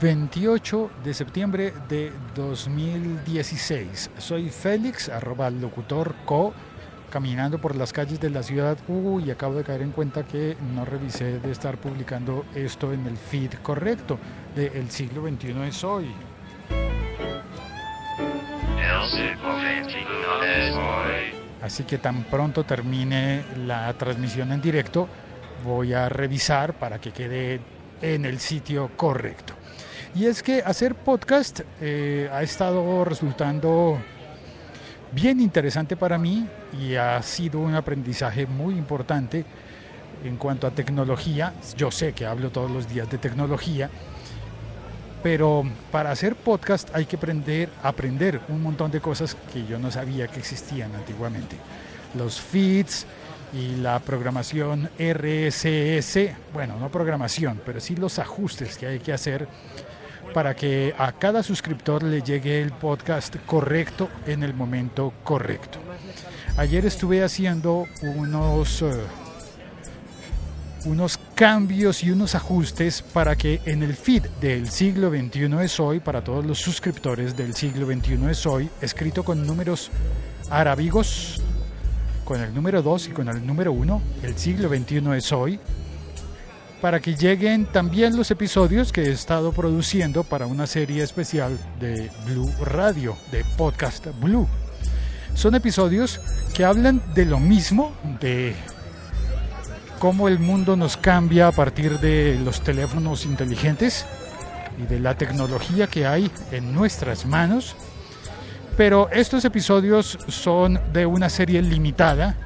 28 de septiembre de 2016. Soy Félix, arroba locutor co, caminando por las calles de la ciudad Uy, y acabo de caer en cuenta que no revisé de estar publicando esto en el feed correcto de El siglo XXI es hoy. Así que tan pronto termine la transmisión en directo, voy a revisar para que quede en el sitio correcto. Y es que hacer podcast eh, ha estado resultando bien interesante para mí y ha sido un aprendizaje muy importante en cuanto a tecnología. Yo sé que hablo todos los días de tecnología, pero para hacer podcast hay que aprender, aprender un montón de cosas que yo no sabía que existían antiguamente. Los feeds y la programación RSS, bueno, no programación, pero sí los ajustes que hay que hacer para que a cada suscriptor le llegue el podcast correcto en el momento correcto. Ayer estuve haciendo unos... Eh, unos cambios y unos ajustes para que en el feed del siglo XXI es hoy, para todos los suscriptores del siglo XXI es hoy, escrito con números arábigos, con el número 2 y con el número 1, el siglo XXI es hoy, para que lleguen también los episodios que he estado produciendo para una serie especial de Blue Radio, de Podcast Blue. Son episodios que hablan de lo mismo, de cómo el mundo nos cambia a partir de los teléfonos inteligentes y de la tecnología que hay en nuestras manos. Pero estos episodios son de una serie limitada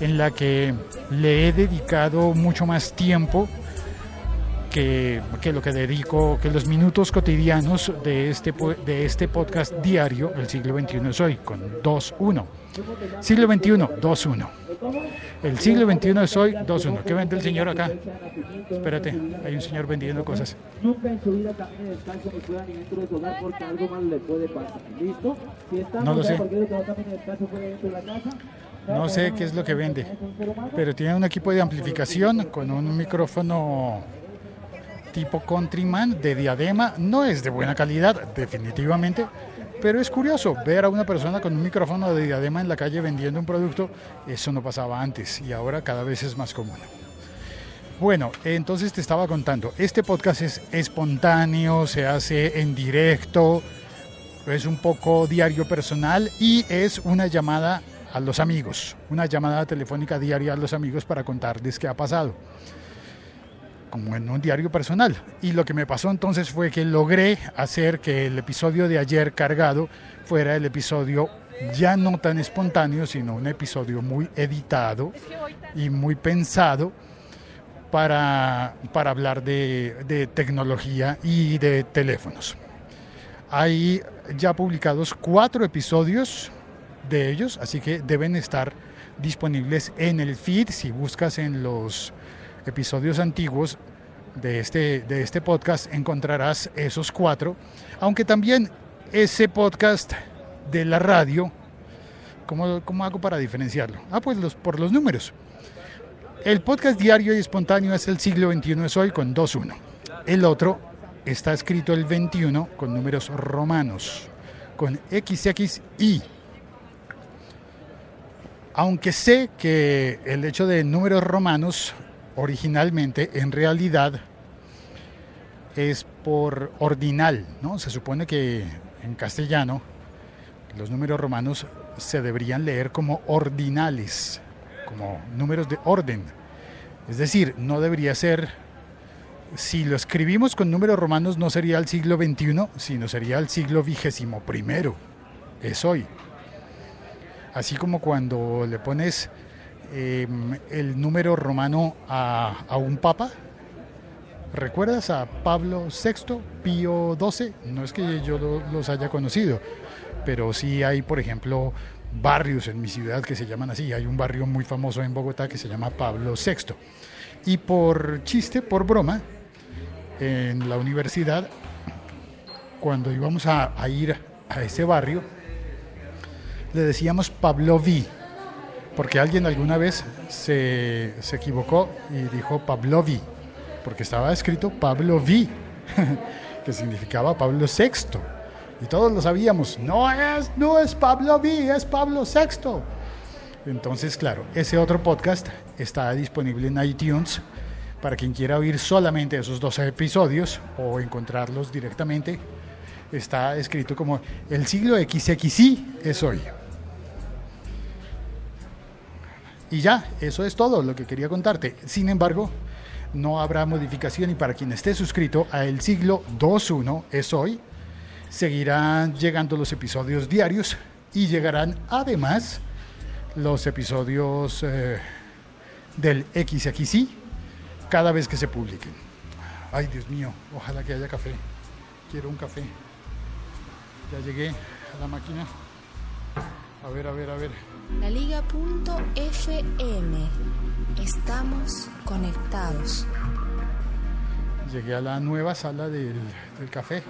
en la que le he dedicado mucho más tiempo que, que, lo que dedico, que los minutos cotidianos de este, de este podcast diario, El siglo XXI es hoy, con 2.1. Siglo XXI, 2.1. El siglo XXI es hoy, 2.1. ¿Qué vende el señor acá? Espérate, hay un señor vendiendo cosas. No lo sé. No sé qué es lo que vende, pero tiene un equipo de amplificación con un micrófono tipo Countryman de diadema. No es de buena calidad, definitivamente, pero es curioso ver a una persona con un micrófono de diadema en la calle vendiendo un producto. Eso no pasaba antes y ahora cada vez es más común. Bueno, entonces te estaba contando, este podcast es espontáneo, se hace en directo, es un poco diario personal y es una llamada a los amigos, una llamada telefónica diaria a los amigos para contarles qué ha pasado, como en un diario personal. Y lo que me pasó entonces fue que logré hacer que el episodio de ayer cargado fuera el episodio ya no tan espontáneo, sino un episodio muy editado y muy pensado para, para hablar de, de tecnología y de teléfonos. Hay ya publicados cuatro episodios de ellos, así que deben estar disponibles en el feed. Si buscas en los episodios antiguos de este, de este podcast, encontrarás esos cuatro, aunque también ese podcast de la radio, ¿cómo, cómo hago para diferenciarlo? Ah, pues por los números. El podcast diario y espontáneo es el siglo XXI es hoy con 2.1. El otro está escrito el 21 con números romanos, con XXI. Aunque sé que el hecho de números romanos originalmente en realidad es por ordinal, ¿no? Se supone que en castellano los números romanos se deberían leer como ordinales, como números de orden. Es decir, no debería ser, si lo escribimos con números romanos no sería el siglo XXI, sino sería el siglo primero. Es hoy. Así como cuando le pones eh, el número romano a, a, un papa. ¿Recuerdas a Pablo VI, Pío XII? No es que yo lo, los haya conocido, pero sí hay, por ejemplo, barrios en mi ciudad que se llaman así. Hay un barrio muy famoso en Bogotá que se llama Pablo VI. Y por chiste, por broma, en la universidad, cuando íbamos a, a ir a ese barrio, le decíamos Pavlovi, porque alguien alguna vez se, se equivocó y dijo Pavlovi, porque estaba escrito Pavlovi. que significaba Pablo VI. Y todos lo sabíamos, no es, no es Pablo V, es Pablo VI. Entonces, claro, ese otro podcast está disponible en iTunes para quien quiera oír solamente esos dos episodios o encontrarlos directamente. Está escrito como El siglo XXI es hoy. Y ya, eso es todo lo que quería contarte. Sin embargo, no habrá modificación y para quien esté suscrito a El siglo 21 es hoy, seguirán llegando los episodios diarios y llegarán además los episodios eh, del XXI cada vez que se publiquen. Ay, Dios mío, ojalá que haya café. Quiero un café. Ya llegué a la máquina. A ver, a ver, a ver. La Liga.fm. Estamos conectados. Llegué a la nueva sala del, café.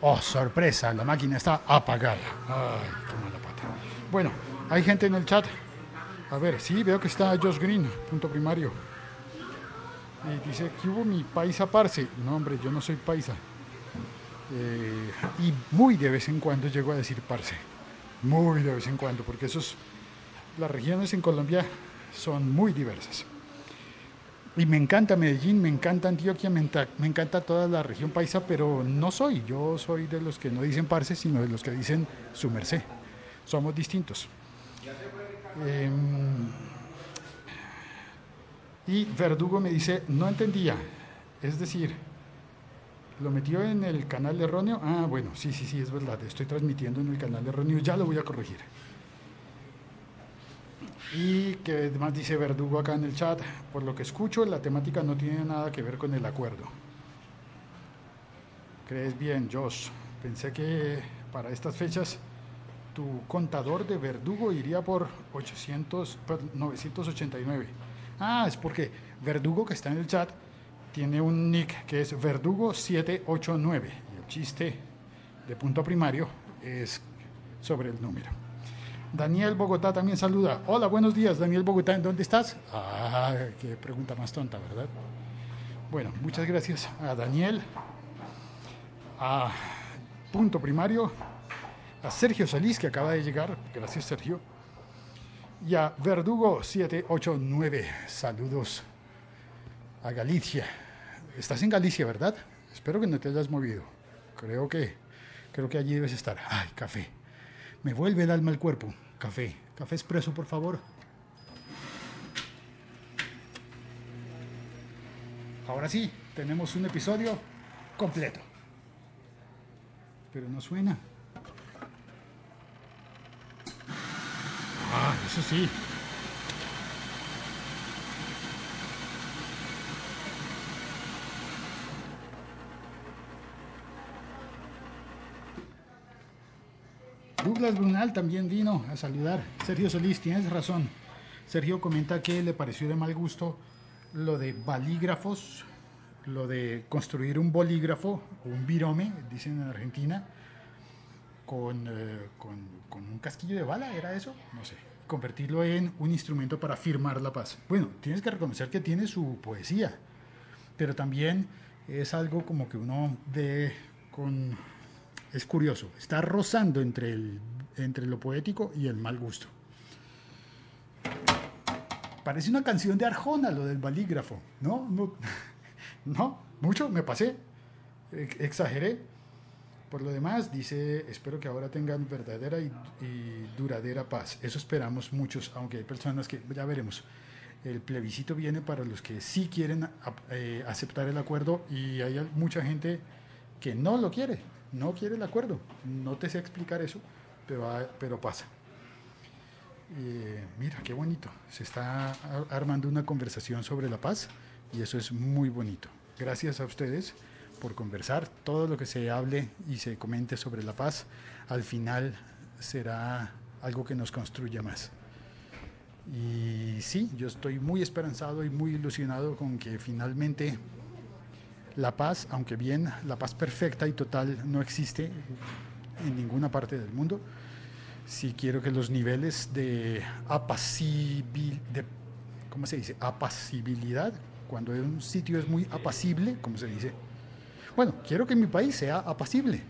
Oh, sorpresa, la máquina está apagada. Ay, qué mala pata. Bueno, hay gente en el chat. A ver, sí, veo que está Josh Green, punto primario. Y dice que hubo mi paisa parce. No, hombre, yo no soy paisa. Eh, y muy de vez en cuando llego a decir parce. Muy de vez en cuando, porque esos, las regiones en Colombia son muy diversas. Y me encanta Medellín, me encanta Antioquia, me, encanta toda la región paisa, pero no soy. Yo soy de los que no dicen parce, sino de los que dicen su merced. Somos distintos. Eh, y Verdugo me dice, no entendía. Es decir, ¿lo metió en el canal erróneo? Ah, bueno, sí, sí, sí, es verdad. Estoy transmitiendo en el canal erróneo, ya lo voy a corregir. Y que además dice Verdugo acá en el chat, por lo que escucho, la temática no tiene nada que ver con el acuerdo. ¿Crees bien, Josh? Pensé que para estas fechas tu contador de Verdugo iría por 800, 989. Ah, es porque Verdugo, que está en el chat, tiene un nick que es Verdugo789. Y el chiste de punto primario es sobre el número. Daniel Bogotá también saluda. Hola, buenos días, Daniel Bogotá. ¿En dónde estás? Ah, qué pregunta más tonta, ¿verdad? Bueno, muchas gracias a Daniel, a punto primario, a Sergio Solís, que acaba de llegar. Gracias, Sergio y a Verdugo 789. Saludos a Galicia. Estás en Galicia, ¿verdad? Espero que no te hayas movido. Creo que creo que allí debes estar. Ay, café. Me vuelve el alma al cuerpo. Café. Café expreso, por favor. Ahora sí, tenemos un episodio completo. Pero no suena. Ah, eso sí. Douglas Brunal también vino a saludar. Sergio Solís, tienes razón. Sergio comenta que le pareció de mal gusto lo de balígrafos, lo de construir un bolígrafo, un virome, dicen en Argentina, con, eh, con, con, un casquillo de bala, ¿era eso? No sé. Convertirlo en un instrumento para firmar la paz. Bueno, tienes que reconocer que tiene su poesía, pero también es algo como que uno ve con... Es curioso, está rozando entre, el, entre lo poético y el mal gusto. Parece una canción de Arjona lo del balígrafo, ¿no? No, mucho, me pasé, exageré por lo demás, dice, espero que ahora tengan verdadera y, duradera paz. Eso esperamos muchos, aunque hay personas que, ya veremos, el plebiscito viene para los que sí quieren eh, aceptar el acuerdo y hay mucha gente que no lo quiere, no quiere el acuerdo. No te sé explicar eso, pero, pero pasa. Eh, mira, qué bonito. Se está armando una conversación sobre la paz y eso es muy bonito. Gracias a ustedes por conversar. Todo lo que se hable y se comente sobre la paz, al final será algo que nos construya más. Y sí, yo estoy muy esperanzado y muy ilusionado con que finalmente la paz, aunque bien la paz perfecta y total no existe en ninguna parte del mundo, sí quiero que los niveles de ¿cómo se dice? apacibilidad, cuando un sitio es muy apacible, como se dice, Bueno, quiero que mi país sea apacible.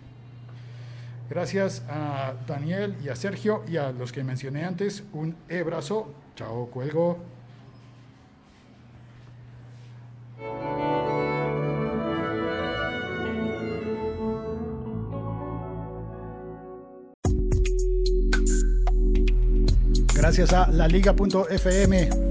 Gracias a Daniel y a Sergio y a los que mencioné antes. Un abrazo. Chao, cuelgo. Gracias a laliga.fm